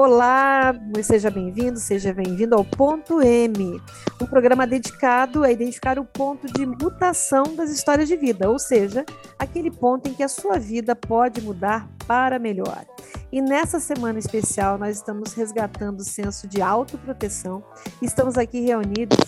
Olá, seja bem-vindo, seja bem-vindo ao Ponto M, um programa dedicado a identificar o ponto de mutação das histórias de vida, ou seja, aquele ponto em que a sua vida pode mudar para melhor. E nessa semana especial, nós estamos resgatando o senso de autoproteção. Estamos aqui reunidos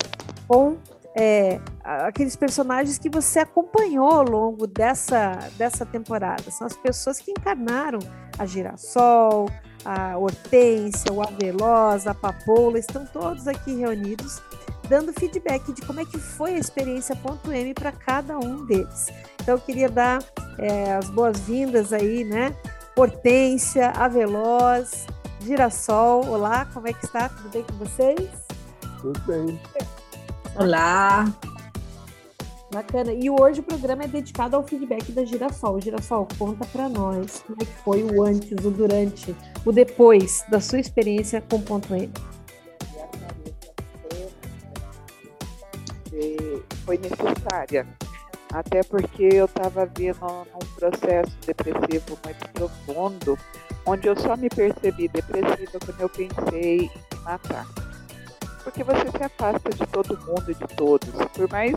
com é, aqueles personagens que você acompanhou ao longo dessa, dessa temporada. São as pessoas que encarnaram a Girassol, a Hortência, o Aveloz, a Papoula, estão todos aqui reunidos dando feedback de como é que foi a experiência ponto M para cada um deles. Então eu queria dar é, as boas-vindas aí, né? Hortência, Aveloz, Girassol, olá, como é que está? Tudo bem com vocês? Tudo bem. Olá. Bacana. E hoje o programa é dedicado ao feedback da Girassol. Girassol, conta para nós como é que foi o antes, o durante, o depois da sua experiência com ponto M. Foi necessária, até porque eu estava vendo um processo depressivo muito profundo, onde eu só me percebi depressiva quando eu pensei em me matar. Porque você se afasta de todo mundo e de todos. Por mais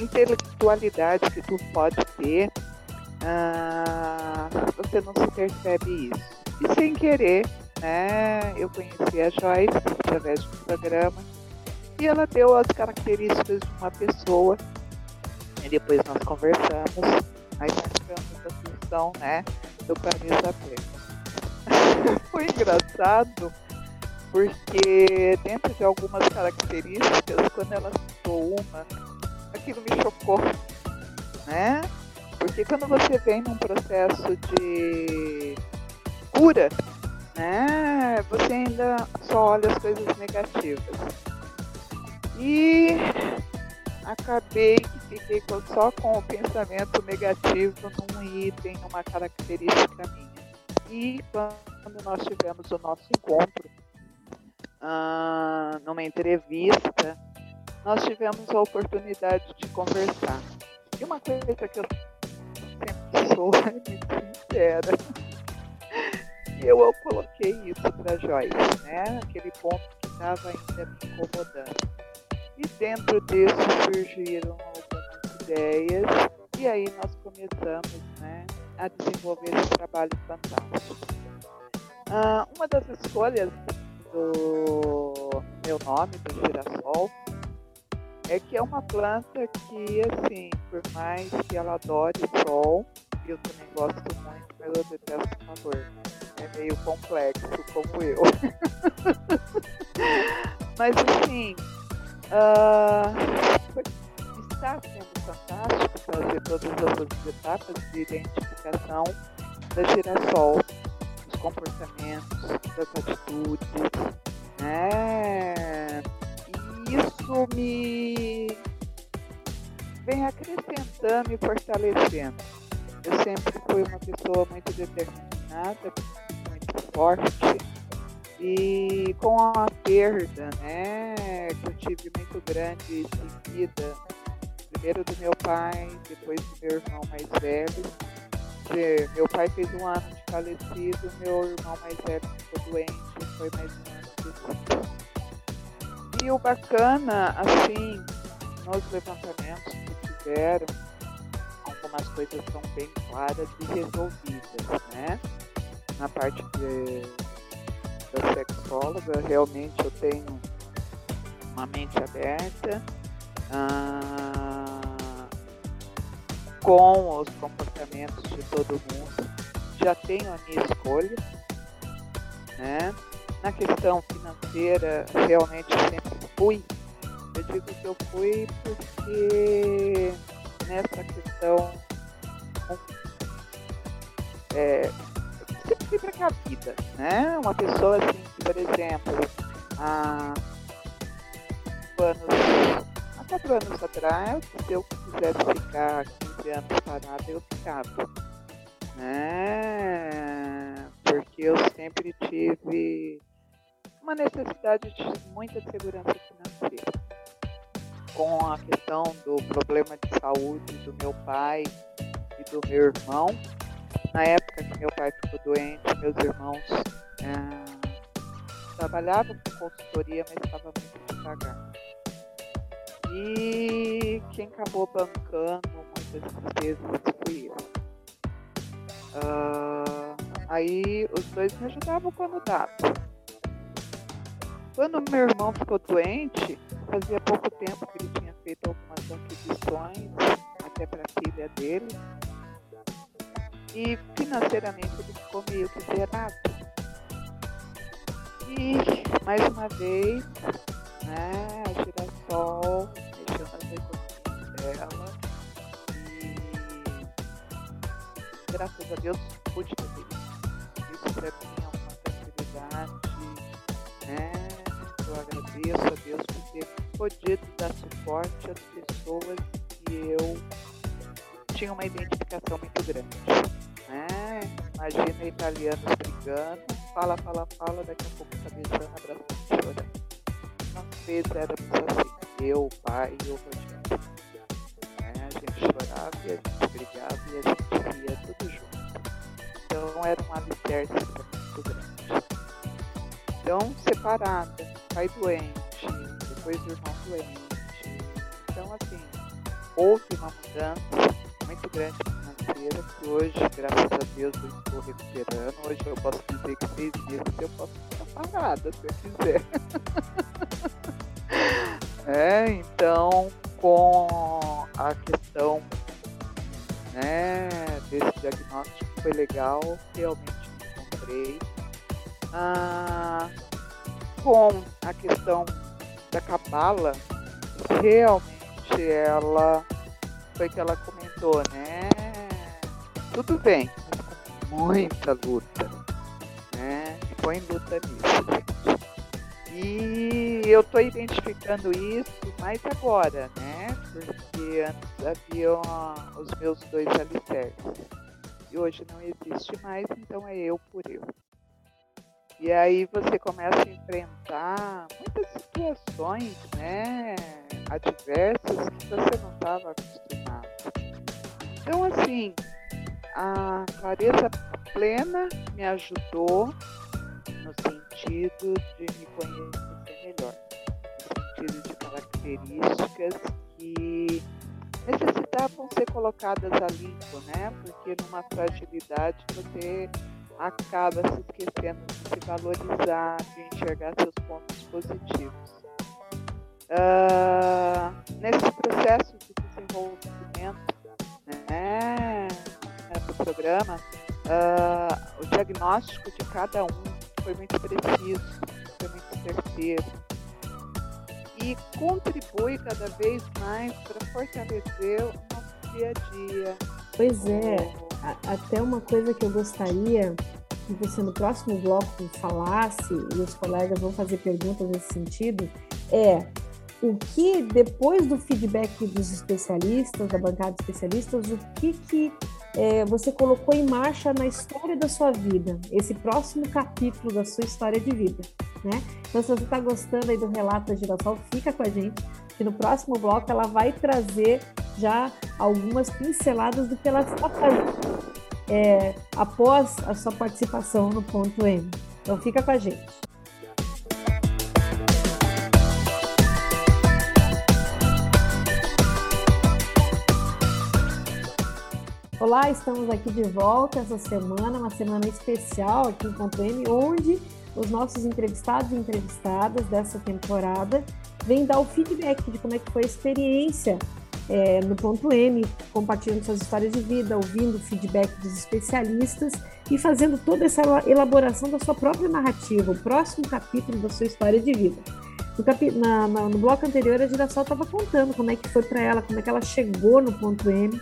intelectualidade que tu pode ter, ah, você não se percebe isso. E sem querer, né, eu conheci a Joyce através de um programa e ela deu as características de uma pessoa e depois nós conversamos, aí tivemos a função, né, do camisa preta. Foi engraçado porque dentro de algumas características, quando ela citou uma, aquilo me chocou, né? Porque quando você vem num processo de cura, né, você ainda só olha as coisas negativas. E acabei que fiquei só com o pensamento negativo num item, numa característica minha. E quando nós tivemos o nosso encontro, ah, numa entrevista, nós tivemos a oportunidade de conversar. E uma coisa que eu sempre sou muito sincera. Eu, eu coloquei isso para Joyce, né? Aquele ponto que estava ainda me incomodando. E dentro disso surgiram algumas ideias e aí nós começamos né, a desenvolver esse trabalho fantástico. Ah, uma das escolhas do meu nome, do girassol, é que é uma planta que, assim, por mais que ela adore o sol, eu também gosto muito, mas eu detesto o calor. É meio complexo, como eu. mas, assim, uh, está sendo fantástico fazer todas as etapas de identificação da girassol, dos comportamentos, das atitudes, né? Isso me vem acrescentando e fortalecendo. Eu sempre fui uma pessoa muito determinada, muito forte, e com a perda, né, que eu tive muito grande seguida, primeiro do meu pai, depois do meu irmão mais velho. Meu pai fez um ano de falecido, meu irmão mais velho ficou doente, foi mais um ano de vida. E o bacana, assim, nos levantamentos que tiveram, algumas coisas são bem claras e resolvidas, né? Na parte de, da sexóloga, realmente eu tenho uma mente aberta ah, com os comportamentos de todo mundo. Já tenho a minha escolha, né? Na questão financeira, realmente sempre fui. Eu digo que eu fui porque nessa questão é, sempre fui para cá a vida, né? Uma pessoa assim, que, por exemplo, há anos, há quatro anos atrás, se eu quisesse ficar 15 anos parada, eu ficava. Né? Porque eu sempre tive uma necessidade de muita segurança financeira. Com a questão do problema de saúde do meu pai e do meu irmão, na época que meu pai ficou doente, meus irmãos é, trabalhavam com consultoria, mas estava muito devagar. E quem acabou bancando muitas vezes fui eu. Uh, aí os dois me ajudavam quando dava. Quando meu irmão ficou doente, fazia pouco tempo que ele tinha feito algumas aquisições, até para a filha dele, e financeiramente ele ficou meio que zerado. E mais uma vez, né, a girassol mexeu nas economias dela e graças a Deus pude fazer isso. Isso é agradeço a Deus por ter podido dar suporte às pessoas que eu tinha uma identificação muito grande. Né? Imagina italianos brigando, fala, fala, fala, daqui a pouco tá beijando, abraçando, chorando. Nós três éramos assim, eu, o pai e o Rogério. Né? A gente chorava e a gente brigava e a gente ria tudo junto. Então era um alicerce muito grande. Então, separada, pai doente, depois o irmão doente. Então, assim, houve uma mudança muito grande financeira, que hoje, graças a Deus, eu estou recuperando. Hoje eu posso dizer que seis meses eu posso ficar parada se eu quiser. é, então, com a questão né, desse diagnóstico foi legal, realmente me encontrei. Ah, com a questão da cabala, realmente ela foi que ela comentou, né? Tudo bem, mas com muita luta, né? Põe luta nisso. E eu estou identificando isso mais agora, né? Porque antes haviam os meus dois alicerces. E hoje não existe mais, então é eu por eu. E aí você começa a enfrentar muitas situações, né? Adversas que você não estava acostumado. Então, assim, a clareza plena me ajudou no sentido de me conhecer melhor, no sentido de características que necessitavam ser colocadas a limpo, né? Porque numa fragilidade você acaba se esquecendo de se valorizar, de enxergar seus pontos positivos. Uh, nesse processo de desenvolvimento né, do programa, uh, o diagnóstico de cada um foi muito preciso, foi muito certeiro e contribui cada vez mais para fortalecer o nosso dia a dia. Pois é, até uma coisa que eu gostaria que você no próximo bloco falasse, e os colegas vão fazer perguntas nesse sentido, é o que, depois do feedback dos especialistas, da bancada de especialistas, o que, que é, você colocou em marcha na história da sua vida, esse próximo capítulo da sua história de vida, né? Então, se você está gostando aí do relato da Girassol, fica com a gente, que no próximo bloco ela vai trazer já algumas pinceladas do que ela está fazendo é, após a sua participação no ponto M. Então fica com a gente. Olá, estamos aqui de volta essa semana, uma semana especial aqui no Ponto M, onde os nossos entrevistados e entrevistadas dessa temporada vêm dar o feedback de como é que foi a experiência é, no ponto M, compartilhando suas histórias de vida, ouvindo o feedback dos especialistas e fazendo toda essa elaboração da sua própria narrativa, o próximo capítulo da sua história de vida. No, capi na, na, no bloco anterior, a Girassol estava contando como é que foi para ela, como é que ela chegou no ponto M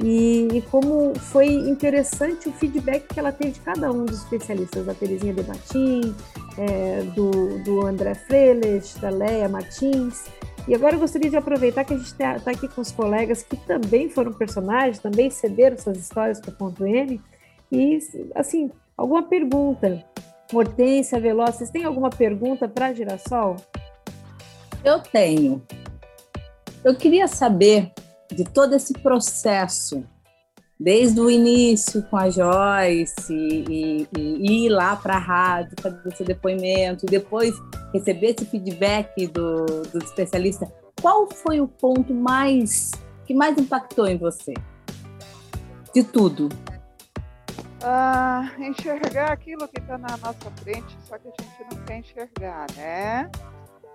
e, e, como foi interessante o feedback que ela teve de cada um dos especialistas, da Terezinha Debatim, é, do, do André Freiles, da Leia Martins, e agora eu gostaria de aproveitar que a gente está tá aqui com os colegas que também foram personagens, também cederam suas histórias para o ponto M. E, assim, alguma pergunta Hortência Veloz, vocês têm alguma pergunta para Girassol? Eu tenho. Eu queria saber de todo esse processo, desde o início com a Joyce, e, e, e ir lá para a rádio, fazer seu depoimento, e depois receber esse feedback do, do especialista. Qual foi o ponto mais que mais impactou em você? De tudo. Ah, enxergar aquilo que está na nossa frente, só que a gente não quer enxergar, né?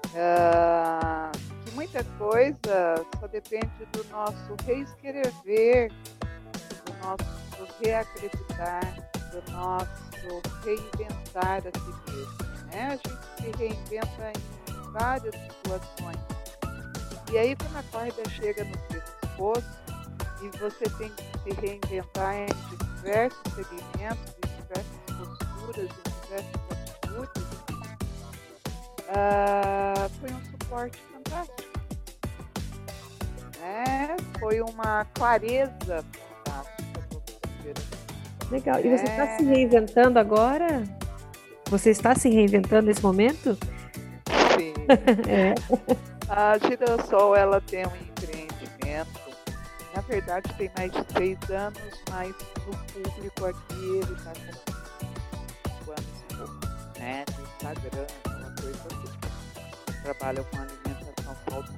Uh, que muita coisa só depende do nosso reescrever, do nosso reacreditar, do nosso reinventar a si mesmo. Né? A gente se reinventa em várias situações. E aí, quando a corda chega no pescoço e você tem que se reinventar em diversos segmentos, em diversas posturas, em diversas atitudes, uh, foi um suporte fantástico. Né? Foi uma clareza. Legal. E você está é... se reinventando agora? Você está se reinventando nesse momento? Sim. é. A Girassol ela tem um empreendimento. Na verdade, tem mais de seis anos, mas no público aqui ele está com anos e pouco, né? No Instagram, coisa assim. Trabalham com alimentação saudável.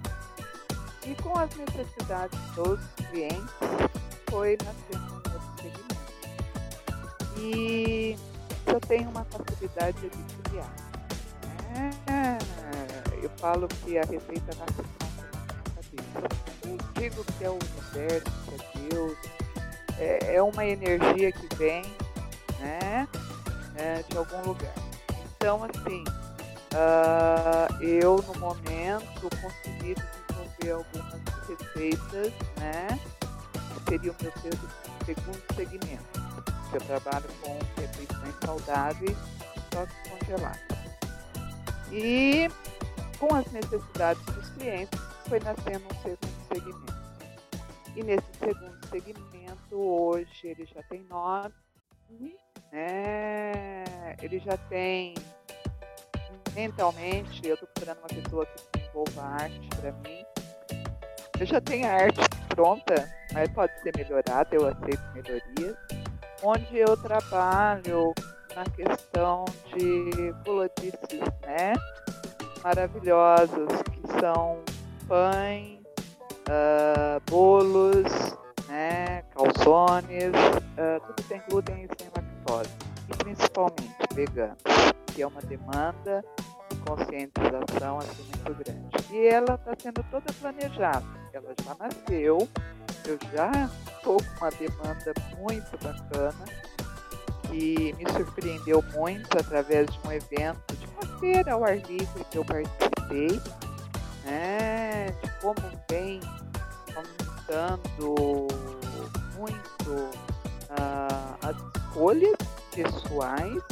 E com as necessidades dos clientes, foi nascendo. E eu tenho uma facilidade de criar. É, eu falo que a receita nasce na cabeça. Eu digo que é o universo, que é Deus, é, é uma energia que vem né, é, de algum lugar. Então, assim, Uh, eu, no momento, consegui desenvolver algumas receitas, né? Que seria o meu segundo segmento. Eu trabalho com refeições saudáveis só que congeladas. E com as necessidades dos clientes, foi nascendo um segundo segmento. E nesse segundo segmento, hoje, ele já tem nome, né? Ele já tem mentalmente, eu estou procurando uma pessoa que desenvolva arte para mim. Eu já tenho a arte pronta, mas pode ser melhorada, eu aceito melhorias. Onde eu trabalho na questão de colodices, né? Maravilhosos, que são pães, uh, bolos, né? calzones, uh, tudo sem glúten e sem lactose. E principalmente veganos, que é uma demanda conscientização assim, muito grande. E ela está sendo toda planejada. Ela já nasceu, eu já estou com uma demanda muito bacana, que me surpreendeu muito através de um evento, de uma feira ao ar livre que eu participei, né, de como vem aumentando muito uh, as escolhas pessoais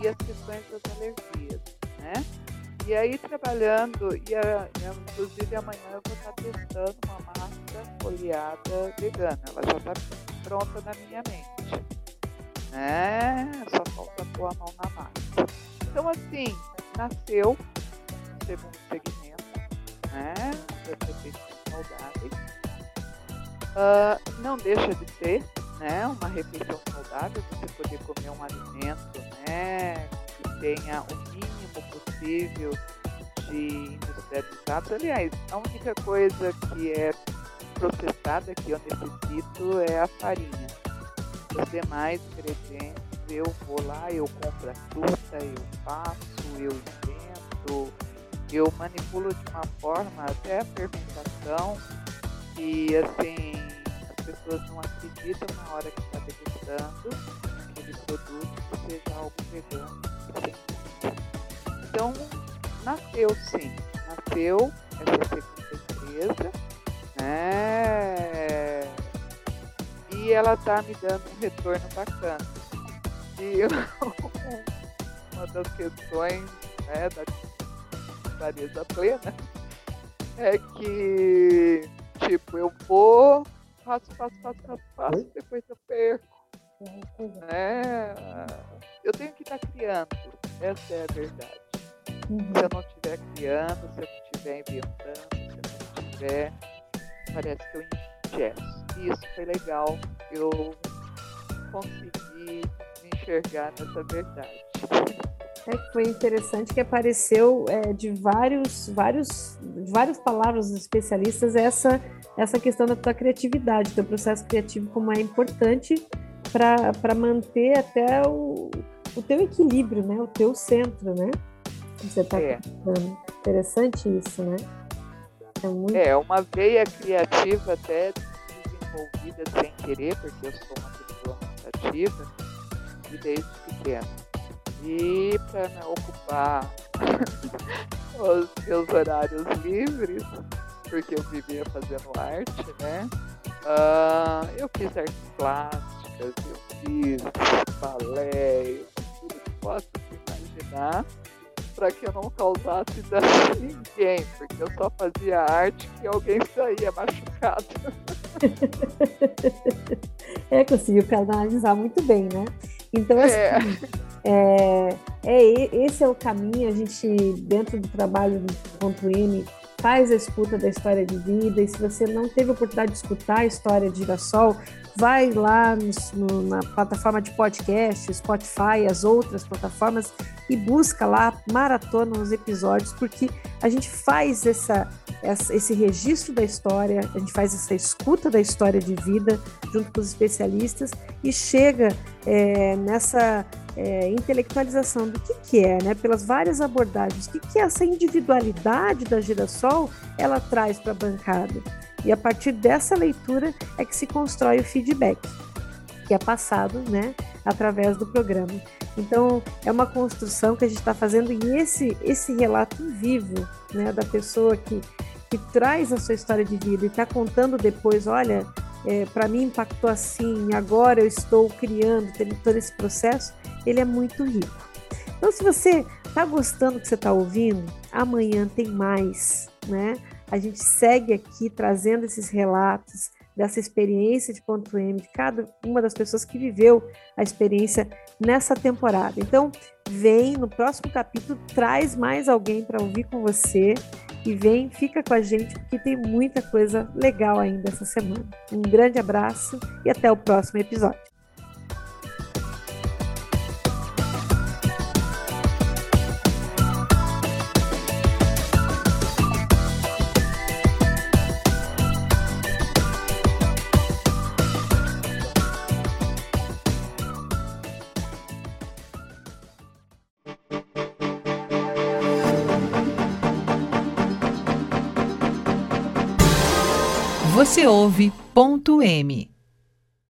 e as questões das alergias, né? E aí trabalhando, e a, inclusive amanhã eu vou estar testando uma massa folheada vegana. Ela já está pronta na minha mente. Né? Só falta pôr a mão na massa. Então assim, nasceu o segundo segmento, né? Das refeições saudáveis. Uh, não deixa de ser né, uma refeição saudável, você poder comer um alimento né, que tenha o mínimo possível de industrializados. Aliás, a única coisa que é processada que eu necessito é a farinha. Os demais ingredientes eu vou lá, eu compro a fruta, eu faço, eu invento, eu manipulo de uma forma até a fermentação que assim as pessoas não acreditam na hora que está degustando aquele produto que seja algo vegano. Então, nasceu sim, nasceu essa segunda empresa, né? E ela tá me dando um retorno bacana. E uma das questões né, da clareza plena é que, tipo, eu vou, faço, faço, faço, faço, faço, depois eu perco. Né? Eu tenho que estar criando Essa é a verdade. Uhum. Se eu não estiver criando, se eu não estiver inventando, se eu não estiver. Parece que eu ingesto. E isso foi legal. Eu consegui me enxergar nessa verdade. É que foi interessante que apareceu é, de vários, vários, de várias palavras dos especialistas essa essa questão da tua criatividade, teu processo criativo como é importante para manter até o, o teu equilíbrio, né? O teu centro, né? Você está é. Interessante isso, né? É, muito... é, uma veia criativa até desenvolvida sem querer, porque eu sou uma pessoa muito ativa e desde pequeno. E para ocupar os meus horários livres, porque eu vivia fazendo arte, né? Uh, eu fiz artes plásticas, eu fiz balé, tudo que posso imaginar para que eu não causasse dano a ninguém, porque eu só fazia arte que alguém saía machucado. é, conseguiu canalizar muito bem, né? Então, assim, é. É, é, esse é o caminho, a gente, dentro do trabalho do ponto M, faz a escuta da história de vida, e se você não teve a oportunidade de escutar a história de Girassol, vai lá no, na plataforma de podcast, Spotify, as outras plataformas e busca lá, maratona os episódios, porque a gente faz essa, essa, esse registro da história, a gente faz essa escuta da história de vida junto com os especialistas e chega é, nessa é, intelectualização do que, que é, né, pelas várias abordagens, o que, que essa individualidade da Girassol ela traz para a bancada. E a partir dessa leitura é que se constrói o feedback, que é passado né, através do programa. Então, é uma construção que a gente está fazendo e esse, esse relato vivo né, da pessoa que, que traz a sua história de vida e está contando depois: olha, é, para mim impactou assim, agora eu estou criando, tendo todo esse processo, ele é muito rico. Então, se você está gostando do que você está ouvindo, amanhã tem mais, né? A gente segue aqui trazendo esses relatos dessa experiência de ponto M, de cada uma das pessoas que viveu a experiência nessa temporada. Então, vem no próximo capítulo, traz mais alguém para ouvir com você e vem, fica com a gente, porque tem muita coisa legal ainda essa semana. Um grande abraço e até o próximo episódio. Você ouve ponto M.